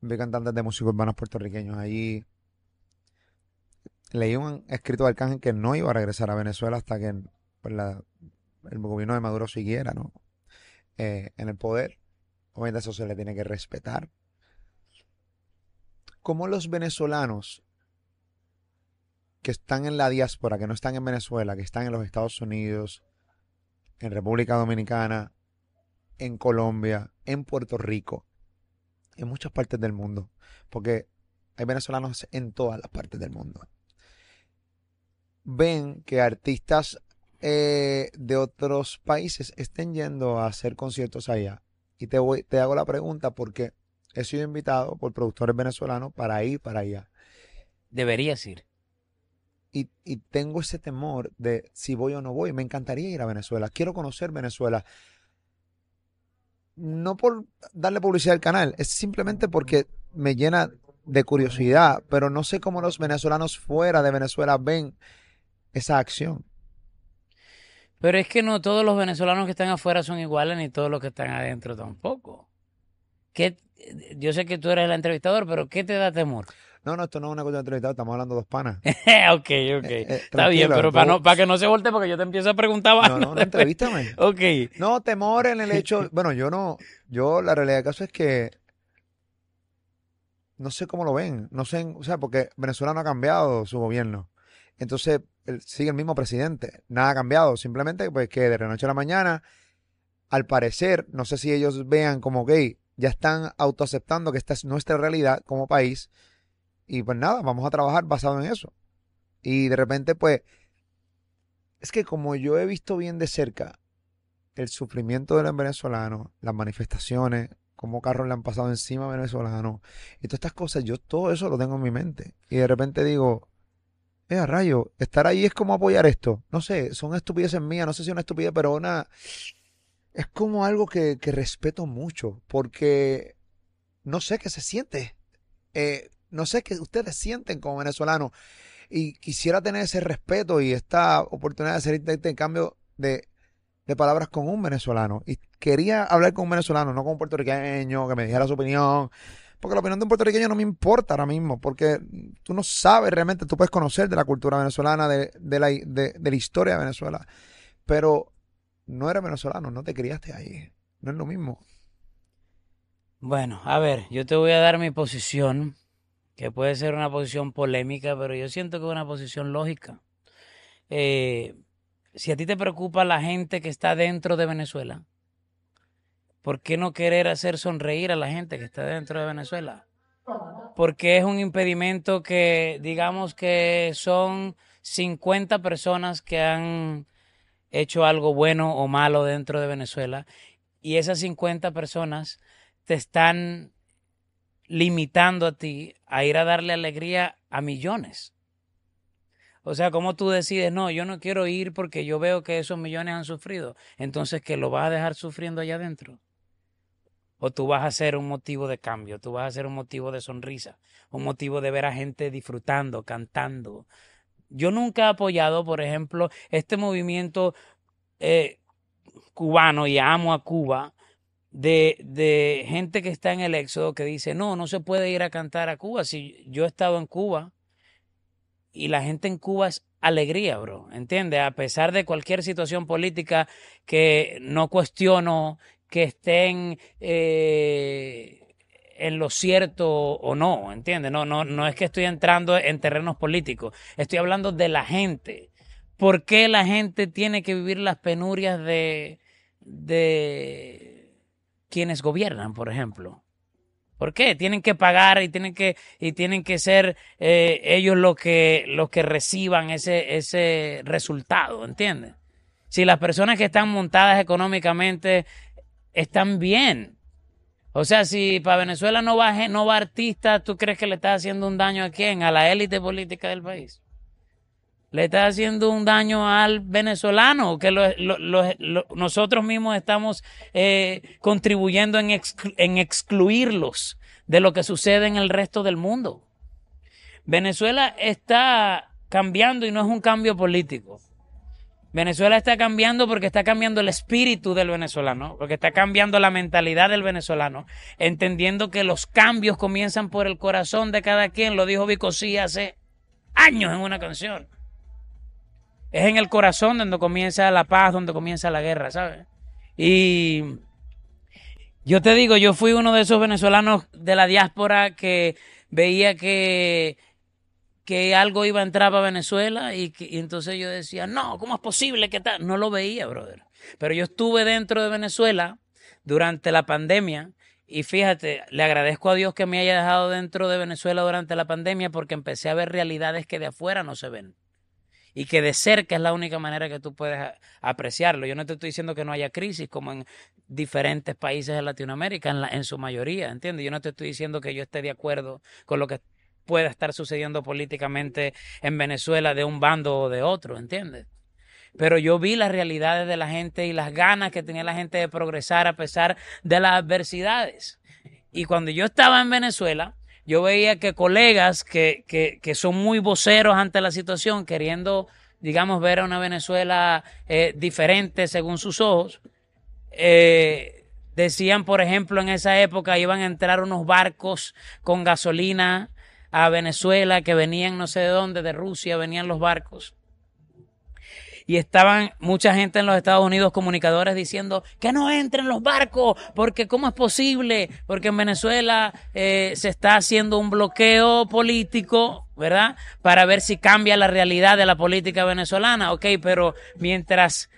vi cantantes de música urbanos puertorriqueños allí. Leí un escrito de Arcángel que no iba a regresar a Venezuela hasta que pues, el gobierno de Maduro siguiera, ¿no? Eh, en el poder. Obviamente eso se le tiene que respetar. Como los venezolanos que están en la diáspora, que no están en Venezuela, que están en los Estados Unidos, en República Dominicana, en Colombia, en Puerto Rico, en muchas partes del mundo, porque hay venezolanos en todas las partes del mundo. Ven que artistas eh, de otros países estén yendo a hacer conciertos allá. Y te, voy, te hago la pregunta porque he sido invitado por productores venezolanos para ir para allá. Deberías ir. Y, y, tengo ese temor de si voy o no voy. Me encantaría ir a Venezuela. Quiero conocer Venezuela. no por darle publicidad al canal, es simplemente porque me llena de curiosidad, pero no sé cómo los venezolanos fuera de Venezuela ven esa acción. Pero es que no todos los venezolanos que están afuera son iguales, ni todos los que están adentro tampoco. ¿Qué, yo sé que tú eres el entrevistador, pero ¿qué te da temor? No, no, esto no es una cosa de entrevistado, estamos hablando de dos panas. *laughs* ok, ok. Eh, eh, Está bien, pero para, no, para que no se voltee porque yo te empiezo a preguntar No, no, no, entrevístame. *laughs* ok. No, temor en el hecho, *laughs* bueno, yo no, yo la realidad del caso es que no sé cómo lo ven, no sé, o sea, porque Venezuela no ha cambiado su gobierno. Entonces, sigue el mismo presidente, nada ha cambiado, simplemente pues que de la noche a la mañana, al parecer, no sé si ellos vean como gay, ya están autoaceptando que esta es nuestra realidad como país y pues nada, vamos a trabajar basado en eso. Y de repente, pues, es que como yo he visto bien de cerca el sufrimiento de los venezolanos, las manifestaciones, cómo carros le han pasado encima a venezolanos, y todas estas cosas, yo todo eso lo tengo en mi mente. Y de repente digo, rayo, estar ahí es como apoyar esto. No sé, son estupideces mías, no sé si es una estupidez, pero una... Es como algo que, que respeto mucho, porque no sé qué se siente. Eh, no sé qué ustedes sienten como venezolanos. Y quisiera tener ese respeto y esta oportunidad de hacer este intercambio de, de palabras con un venezolano. Y quería hablar con un venezolano, no con un puertorriqueño, que me dijera su opinión. Porque la opinión de un puertorriqueño no me importa ahora mismo, porque tú no sabes realmente, tú puedes conocer de la cultura venezolana, de, de, la, de, la historia de Venezuela, pero no eres venezolano, no te criaste ahí, no es lo mismo. Bueno, a ver, yo te voy a dar mi posición que puede ser una posición polémica, pero yo siento que es una posición lógica. Eh, si a ti te preocupa la gente que está dentro de Venezuela, ¿por qué no querer hacer sonreír a la gente que está dentro de Venezuela? Porque es un impedimento que, digamos que son 50 personas que han hecho algo bueno o malo dentro de Venezuela y esas 50 personas te están limitando a ti a ir a darle alegría a millones. O sea, como tú decides, no, yo no quiero ir porque yo veo que esos millones han sufrido. Entonces, ¿que lo vas a dejar sufriendo allá adentro? O tú vas a ser un motivo de cambio, tú vas a ser un motivo de sonrisa, un motivo de ver a gente disfrutando, cantando. Yo nunca he apoyado, por ejemplo, este movimiento eh, cubano y amo a Cuba de, de, gente que está en el éxodo que dice, no, no se puede ir a cantar a Cuba. Si yo he estado en Cuba y la gente en Cuba es alegría, bro, ¿entiendes? A pesar de cualquier situación política que no cuestiono que estén eh, en lo cierto o no, ¿entiendes? No, no, no es que estoy entrando en terrenos políticos, estoy hablando de la gente. ¿Por qué la gente tiene que vivir las penurias de, de quienes gobiernan, por ejemplo. ¿Por qué? Tienen que pagar y tienen que, y tienen que ser eh, ellos los que, los que reciban ese, ese resultado, ¿entiendes? Si las personas que están montadas económicamente están bien. O sea, si para Venezuela no va, no va artista, ¿tú crees que le está haciendo un daño a quién? A la élite política del país le está haciendo un daño al venezolano, que nosotros mismos estamos eh, contribuyendo en, en excluirlos de lo que sucede en el resto del mundo. Venezuela está cambiando y no es un cambio político. Venezuela está cambiando porque está cambiando el espíritu del venezolano, porque está cambiando la mentalidad del venezolano, entendiendo que los cambios comienzan por el corazón de cada quien, lo dijo Vicosí hace años en una canción. Es en el corazón donde comienza la paz, donde comienza la guerra, ¿sabes? Y yo te digo, yo fui uno de esos venezolanos de la diáspora que veía que, que algo iba a entrar para Venezuela y, que, entonces yo decía, no, ¿cómo es posible que tal? No lo veía, brother. Pero yo estuve dentro de Venezuela durante la pandemia y fíjate, le agradezco a Dios que me haya dejado dentro de Venezuela durante la pandemia porque empecé a ver realidades que de afuera no se ven y que de cerca es la única manera que tú puedes apreciarlo. Yo no te estoy diciendo que no haya crisis como en diferentes países de Latinoamérica, en, la, en su mayoría, ¿entiendes? Yo no te estoy diciendo que yo esté de acuerdo con lo que pueda estar sucediendo políticamente en Venezuela de un bando o de otro, ¿entiendes? pero yo vi las realidades de la gente y las ganas que tenía la gente de progresar a pesar de las adversidades. Y cuando yo estaba en Venezuela, yo veía que colegas que, que, que son muy voceros ante la situación, queriendo, digamos, ver a una Venezuela eh, diferente según sus ojos, eh, decían, por ejemplo, en esa época iban a entrar unos barcos con gasolina a Venezuela que venían no sé de dónde, de Rusia, venían los barcos y estaban mucha gente en los Estados Unidos, comunicadores, diciendo que no entren los barcos, porque ¿cómo es posible? Porque en Venezuela eh, se está haciendo un bloqueo político, ¿verdad? Para ver si cambia la realidad de la política venezolana. Ok, pero mientras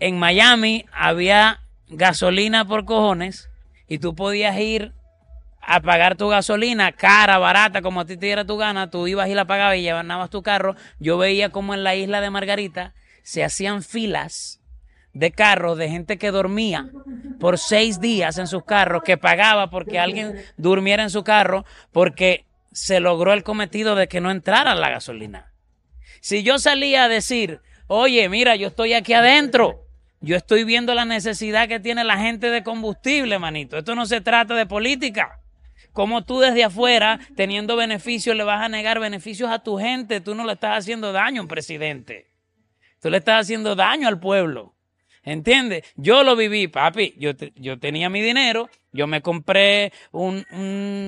en Miami había gasolina por cojones y tú podías ir a pagar tu gasolina cara, barata, como a ti te diera tu gana, tú ibas y la pagabas y llevabas tu carro. Yo veía como en la isla de Margarita se hacían filas de carros de gente que dormía por seis días en sus carros, que pagaba porque alguien durmiera en su carro, porque se logró el cometido de que no entrara la gasolina. Si yo salía a decir, oye, mira, yo estoy aquí adentro, yo estoy viendo la necesidad que tiene la gente de combustible, manito. Esto no se trata de política. Como tú desde afuera, teniendo beneficios, le vas a negar beneficios a tu gente? Tú no le estás haciendo daño, presidente. Tú le estás haciendo daño al pueblo. ¿Entiendes? Yo lo viví, papi. Yo, yo tenía mi dinero, yo me compré un,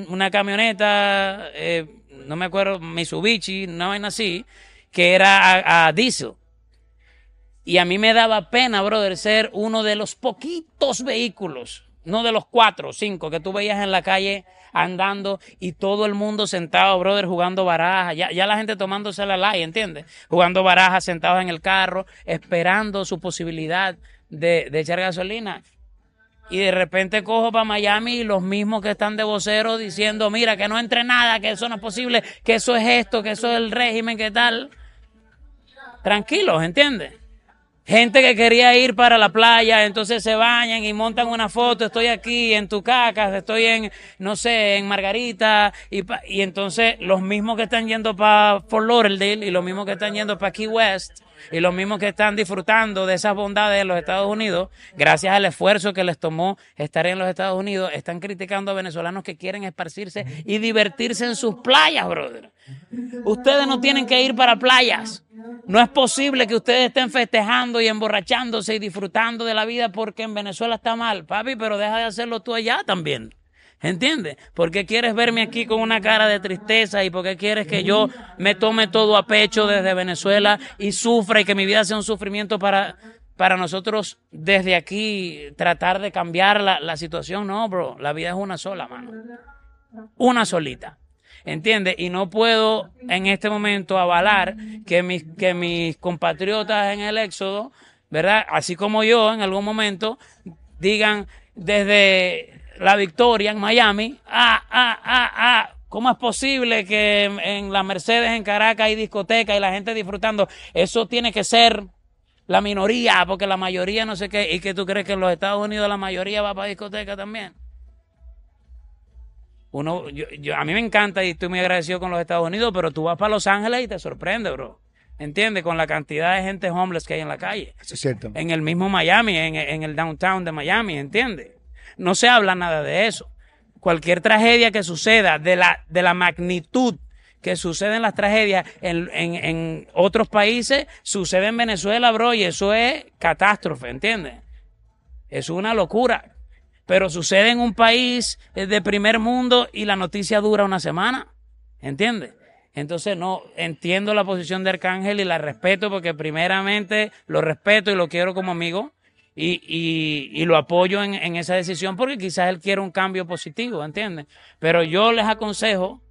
una camioneta, eh, no me acuerdo, Mitsubishi, una vaina así, que era a, a diésel. Y a mí me daba pena, brother, ser uno de los poquitos vehículos, no de los cuatro o cinco que tú veías en la calle andando y todo el mundo sentado, brother, jugando barajas. Ya, ya la gente tomándose la like, ¿entiendes? Jugando barajas, sentados en el carro, esperando su posibilidad de, de echar gasolina. Y de repente cojo para Miami y los mismos que están de voceros diciendo, mira, que no entre nada, que eso no es posible, que eso es esto, que eso es el régimen, que tal. Tranquilos, ¿entiendes? Gente que quería ir para la playa, entonces se bañan y montan una foto, estoy aquí en Tucacas, estoy en, no sé, en Margarita, y, y entonces los mismos que están yendo para Fort Lauderdale y los mismos que están yendo para Key West y los mismos que están disfrutando de esas bondades en los Estados Unidos, gracias al esfuerzo que les tomó estar en los Estados Unidos, están criticando a venezolanos que quieren esparcirse y divertirse en sus playas, brother. Ustedes no tienen que ir para playas. No es posible que ustedes estén festejando y emborrachándose y disfrutando de la vida porque en Venezuela está mal, papi, pero deja de hacerlo tú allá también. ¿Entiendes? ¿Por qué quieres verme aquí con una cara de tristeza y por qué quieres que yo me tome todo a pecho desde Venezuela y sufra y que mi vida sea un sufrimiento para, para nosotros desde aquí tratar de cambiar la, la situación? No, bro, la vida es una sola, mano. Una solita. ¿Entiendes? Y no puedo en este momento avalar que mis, que mis compatriotas en el éxodo, ¿verdad? Así como yo en algún momento, digan desde la victoria en Miami, ah, ah, ah, ah, ¿Cómo es posible que en la Mercedes en Caracas hay discoteca y la gente disfrutando? Eso tiene que ser la minoría, porque la mayoría no sé qué. ¿Y que tú crees que en los Estados Unidos la mayoría va para discoteca también? Uno, yo, yo, a mí me encanta y estoy muy agradecido con los Estados Unidos, pero tú vas para Los Ángeles y te sorprende, bro. ¿Entiendes? Con la cantidad de gente homeless que hay en la calle. Eso es cierto. En el mismo Miami, en, en el downtown de Miami, ¿entiendes? No se habla nada de eso. Cualquier tragedia que suceda, de la, de la magnitud que sucede en las tragedias en, en, en otros países, sucede en Venezuela, bro, y eso es catástrofe, ¿entiendes? Es una locura pero sucede en un país de primer mundo y la noticia dura una semana. ¿Entiendes? Entonces, no, entiendo la posición de Arcángel y la respeto porque primeramente lo respeto y lo quiero como amigo y, y, y lo apoyo en, en, esa decisión porque quizás él quiere un cambio positivo, ¿entiendes? Pero yo les aconsejo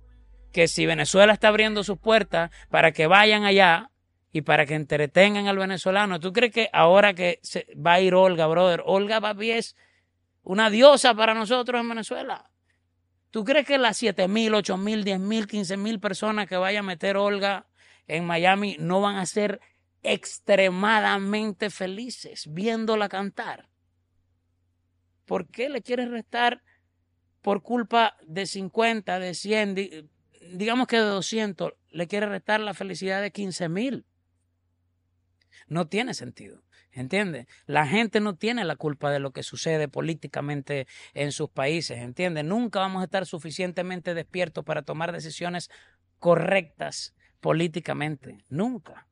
que si Venezuela está abriendo sus puertas para que vayan allá y para que entretengan al venezolano, ¿tú crees que ahora que se va a ir Olga, brother? Olga Papi es una diosa para nosotros en Venezuela. ¿Tú crees que las siete mil, ocho mil, diez mil, quince mil personas que vaya a meter Olga en Miami no van a ser extremadamente felices viéndola cantar? ¿Por qué le quieres restar por culpa de 50, de 100, digamos que de 200, le quieres restar la felicidad de 15 mil? No tiene sentido. ¿Entiendes? La gente no tiene la culpa de lo que sucede políticamente en sus países, ¿entiendes? Nunca vamos a estar suficientemente despiertos para tomar decisiones correctas políticamente, nunca.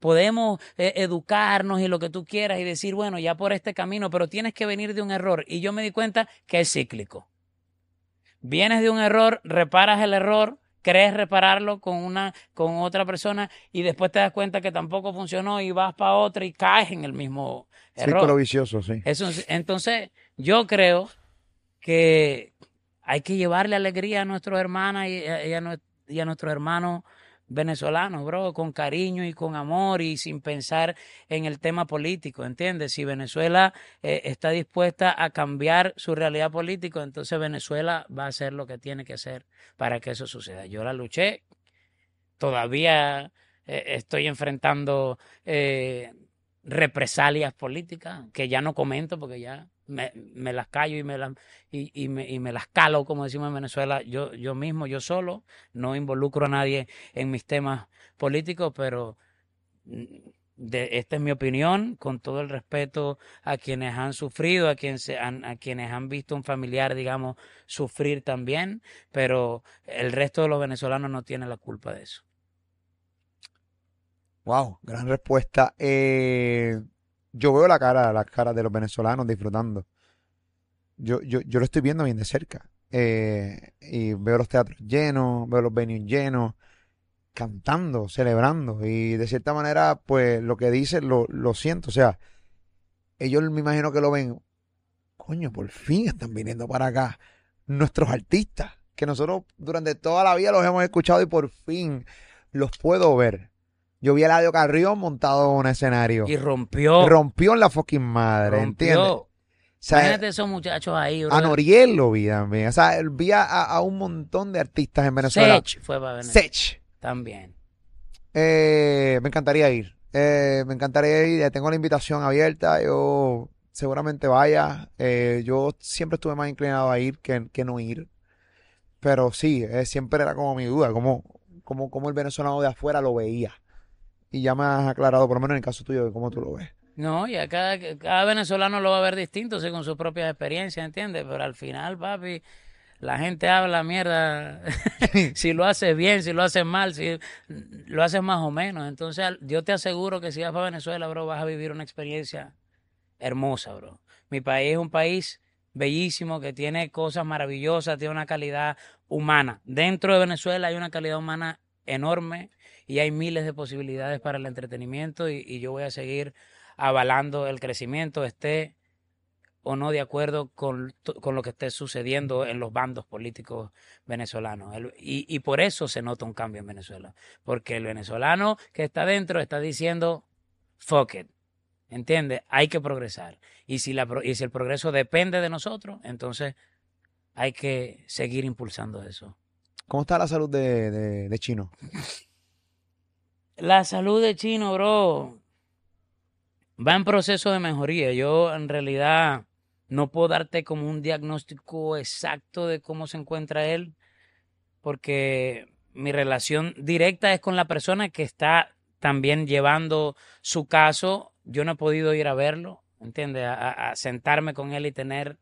Podemos eh, educarnos y lo que tú quieras y decir, bueno, ya por este camino, pero tienes que venir de un error. Y yo me di cuenta que es cíclico. Vienes de un error, reparas el error, crees repararlo con una con otra persona y después te das cuenta que tampoco funcionó y vas para otra y caes en el mismo error. Círculo vicioso, sí. Eso, entonces, yo creo que hay que llevarle alegría a nuestros hermanas y, a, y a nuestros hermanos venezolanos, bro, con cariño y con amor y sin pensar en el tema político, ¿entiendes? Si Venezuela eh, está dispuesta a cambiar su realidad política, entonces Venezuela va a hacer lo que tiene que hacer para que eso suceda. Yo la luché, todavía eh, estoy enfrentando eh, represalias políticas que ya no comento porque ya me, las callo y me, las, y, y, me, y me las calo, como decimos en Venezuela, yo, yo mismo, yo solo, no involucro a nadie en mis temas políticos, pero mm, de, esta es mi opinión, con todo el respeto a quienes han sufrido, a, quien se han, a quienes han visto un familiar, digamos, sufrir también, pero el resto de los venezolanos no tiene la culpa de eso. Wow, gran respuesta. Eh, yo veo la cara, las caras de los venezolanos disfrutando. Yo, yo, yo lo estoy viendo bien de cerca. Eh, y veo los teatros llenos, veo los venues llenos, cantando, celebrando. Y de cierta manera, pues lo que dicen lo, lo siento. O sea, ellos me imagino que lo ven. Coño, por fin están viniendo para acá nuestros artistas, que nosotros durante toda la vida los hemos escuchado y por fin los puedo ver. Yo vi a Eladio Carrión montado en un escenario. Y rompió. Rompió en la fucking madre, rompió. ¿entiendes? O sea, Imagínate esos muchachos ahí, bro. a Noriel lo vi también. O sea, vi a, a un montón de artistas en Venezuela. Sech fue para Venezuela. Sech. También. Eh, me encantaría ir. Eh, me encantaría ir. Ya tengo la invitación abierta. Yo seguramente vaya. Eh, yo siempre estuve más inclinado a ir que, que no ir. Pero sí, siempre era como mi duda. Como, como, como el venezolano de afuera lo veía. Y ya me has aclarado, por lo menos en el caso tuyo, de cómo tú lo ves. No, y a cada, cada venezolano lo va a ver distinto según sus propias experiencias, ¿entiendes? Pero al final, papi, la gente habla mierda. *laughs* si lo haces bien, si lo haces mal, si lo haces más o menos. Entonces, yo te aseguro que si vas para Venezuela, bro, vas a vivir una experiencia hermosa, bro. Mi país es un país bellísimo que tiene cosas maravillosas, tiene una calidad humana. Dentro de Venezuela hay una calidad humana enorme y hay miles de posibilidades para el entretenimiento y, y yo voy a seguir avalando el crecimiento, esté o no de acuerdo con, con, lo que esté sucediendo en los bandos políticos venezolanos. El, y, y, por eso se nota un cambio en Venezuela. Porque el venezolano que está dentro está diciendo, fuck it. ¿Entiendes? Hay que progresar. Y si, la, y si el progreso depende de nosotros, entonces hay que seguir impulsando eso. ¿Cómo está la salud de, de, de Chino? *laughs* La salud de Chino, bro, va en proceso de mejoría. Yo en realidad no puedo darte como un diagnóstico exacto de cómo se encuentra él, porque mi relación directa es con la persona que está también llevando su caso. Yo no he podido ir a verlo, ¿entiendes? A, a sentarme con él y tener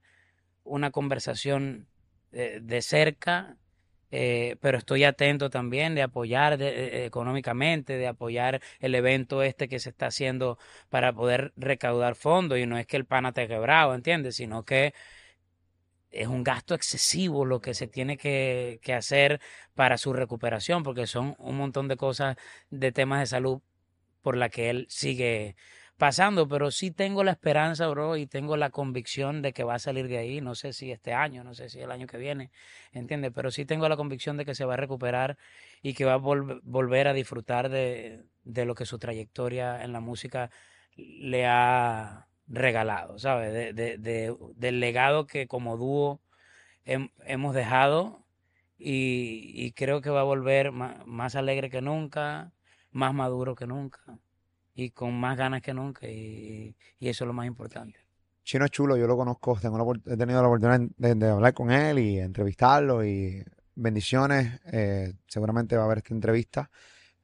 una conversación de, de cerca. Eh, pero estoy atento también de apoyar de, económicamente, de apoyar el evento este que se está haciendo para poder recaudar fondos. Y no es que el pana te quebrado, ¿entiendes? Sino que es un gasto excesivo lo que se tiene que, que hacer para su recuperación, porque son un montón de cosas, de temas de salud por la que él sigue pasando, pero sí tengo la esperanza, bro, y tengo la convicción de que va a salir de ahí. No sé si este año, no sé si el año que viene, ¿entiendes? Pero sí tengo la convicción de que se va a recuperar y que va a vol volver a disfrutar de, de, lo que su trayectoria en la música le ha regalado, ¿sabes? De, de, de del legado que como dúo hem hemos dejado y, y, creo que va a volver más alegre que nunca, más maduro que nunca y con más ganas que nunca y, y, eso es lo más importante. Chino es chulo, yo lo conozco, tengo la, he tenido la oportunidad de, de, hablar con él y entrevistarlo y bendiciones, eh, seguramente va a haber esta entrevista.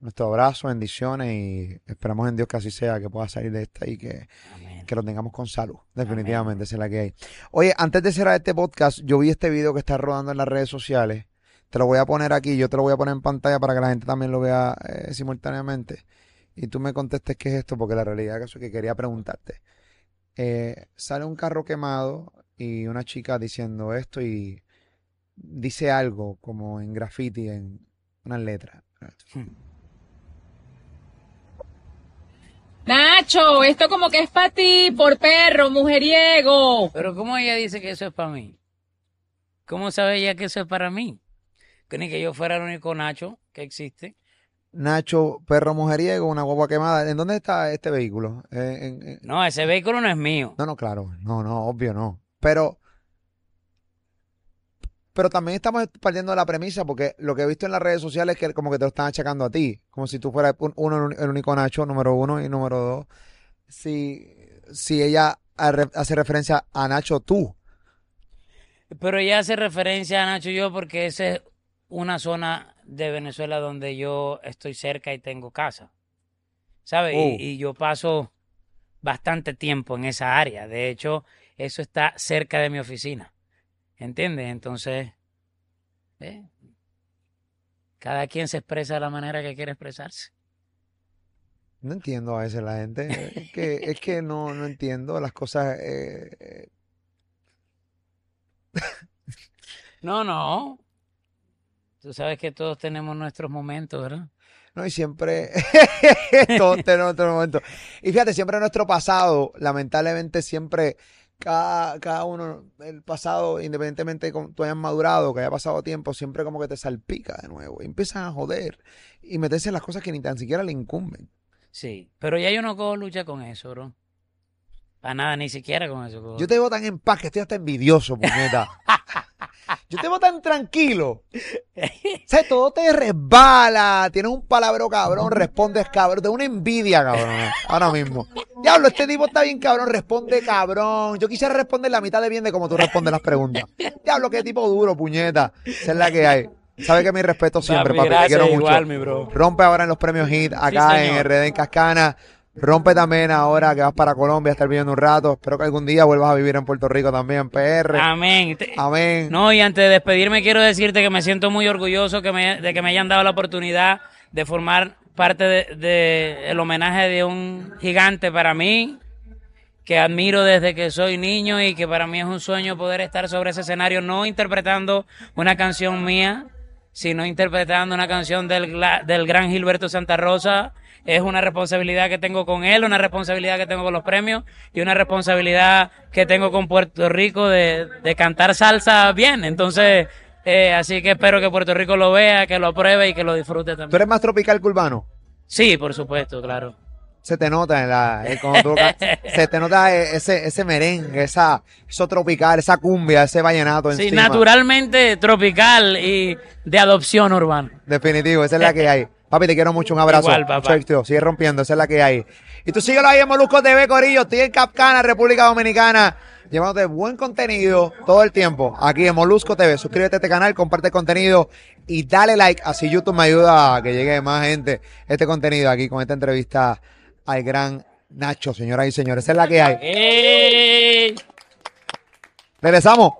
nuestro abrazo, bendiciones y esperamos en Dios que así sea, que pueda salir de esta y que, Amén. que lo tengamos con salud. Definitivamente, esa es la que hay. Oye, antes de cerrar este podcast, yo vi este video que está rodando en las redes sociales. Te lo voy a poner aquí, yo te lo voy a poner en pantalla para que la gente también lo vea eh, simultáneamente. Y tú me contestes qué es esto, porque la realidad es que quería preguntarte. Eh, sale un carro quemado y una chica diciendo esto y dice algo como en graffiti, en unas letras. Nacho, esto como que es para ti, por perro, mujeriego. Pero ¿cómo ella dice que eso es para mí? ¿Cómo sabe ella que eso es para mí? Que ni que yo fuera el único Nacho que existe. Nacho, perro mujeriego, una guagua quemada. ¿En dónde está este vehículo? Eh, en- en- No, ese vehículo no es mío. No, no, claro. No, no, obvio no. Pero, pero también estamos partiendo de la premisa porque lo que he visto en las redes sociales es que como que te lo están achacando a ti. Como si tú fueras un- uno, el único Nacho, número uno y número dos. Si, si ella hace referencia a Nacho tú. Pero ella hace referencia a Nacho y yo porque esa es una zona de Venezuela donde yo estoy cerca y tengo casa. ¿Sabes? Oh. Y, y yo paso bastante tiempo en esa área. De hecho, eso está cerca de mi oficina. ¿Entiendes? Entonces, eh, cada quien se expresa de la manera que quiere expresarse. No entiendo a veces la gente. Es que, es que no, no entiendo las cosas. eh, eh, No, no. Tú sabes que todos tenemos nuestros momentos, ¿verdad? No, y siempre, *laughs* todos tenemos nuestro momento. Y fíjate, siempre nuestro pasado, lamentablemente siempre, cada, cada uno, el pasado, independientemente de cómo tú hayas madurado, que haya pasado tiempo, siempre como que te salpica de nuevo. Y empiezan a joder y meterse en las cosas que ni tan siquiera le incumben. Sí. Pero ya yo no cojo lucha con eso, bro. Para nada, ni siquiera con eso. cojo Yo te veo tan en paz que estoy hasta envidioso, puñeta. *laughs* Yo te veo tan tranquilo. Sea, todo te resbala. Tienes un palabro cabrón, respondes cabrón. De una envidia, cabrón. Ahora mismo. Diablo, este tipo está bien cabrón, responde cabrón. Yo quisiera responder la mitad de bien de como tú respondes las preguntas. Diablo, qué tipo duro, puñeta. Esa es la que hay. Sabes que mi respeto siempre, papi. Te quiero mucho. igual, mi bro. Rompe ahora en los premios HIT acá en. RD en Cascana. Rompe también ahora que vas para Colombia a estar viviendo un rato. Espero que algún día vuelvas a vivir en Puerto Rico también, PR. Amén. Amén. No, y antes de despedirme quiero decirte que me siento muy orgulloso que me- de que me hayan dado la oportunidad de formar parte de, de el homenaje de un gigante para mí, que admiro desde que soy niño y que para mí es un sueño poder estar sobre ese escenario, no interpretando una canción mía, sino interpretando una canción del, del gran Gilberto Santa Rosa. Es una responsabilidad que tengo con él, una responsabilidad que tengo con los premios y una responsabilidad que tengo con Puerto Rico de, de cantar salsa bien. Entonces, eh, así que espero que Puerto Rico lo vea, que lo apruebe y que lo disfrute ¿Tú también. eres más tropical que urbano? Sí, por supuesto, claro. Se te nota en la, eh, cuando tú *laughs* se te nota ese, ese merengue, esa, eso tropical, esa cumbia, ese vallenato Sí, encima. naturalmente tropical y de adopción urbana. Definitivo, esa es la que hay. Papi, te quiero mucho, un abrazo. Igual, papá. Sigue rompiendo, esa es la que hay. Y tú síguelo ahí en Molusco TV, Corillo. Estoy en Capcana, República Dominicana, llevándote buen contenido todo el tiempo aquí en Molusco TV. Suscríbete a este canal, comparte el contenido y dale like, así YouTube me ayuda a que llegue más gente este contenido aquí con esta entrevista al gran Nacho, señoras y señores. Esa es la que hay. ¡Ey! Regresamos.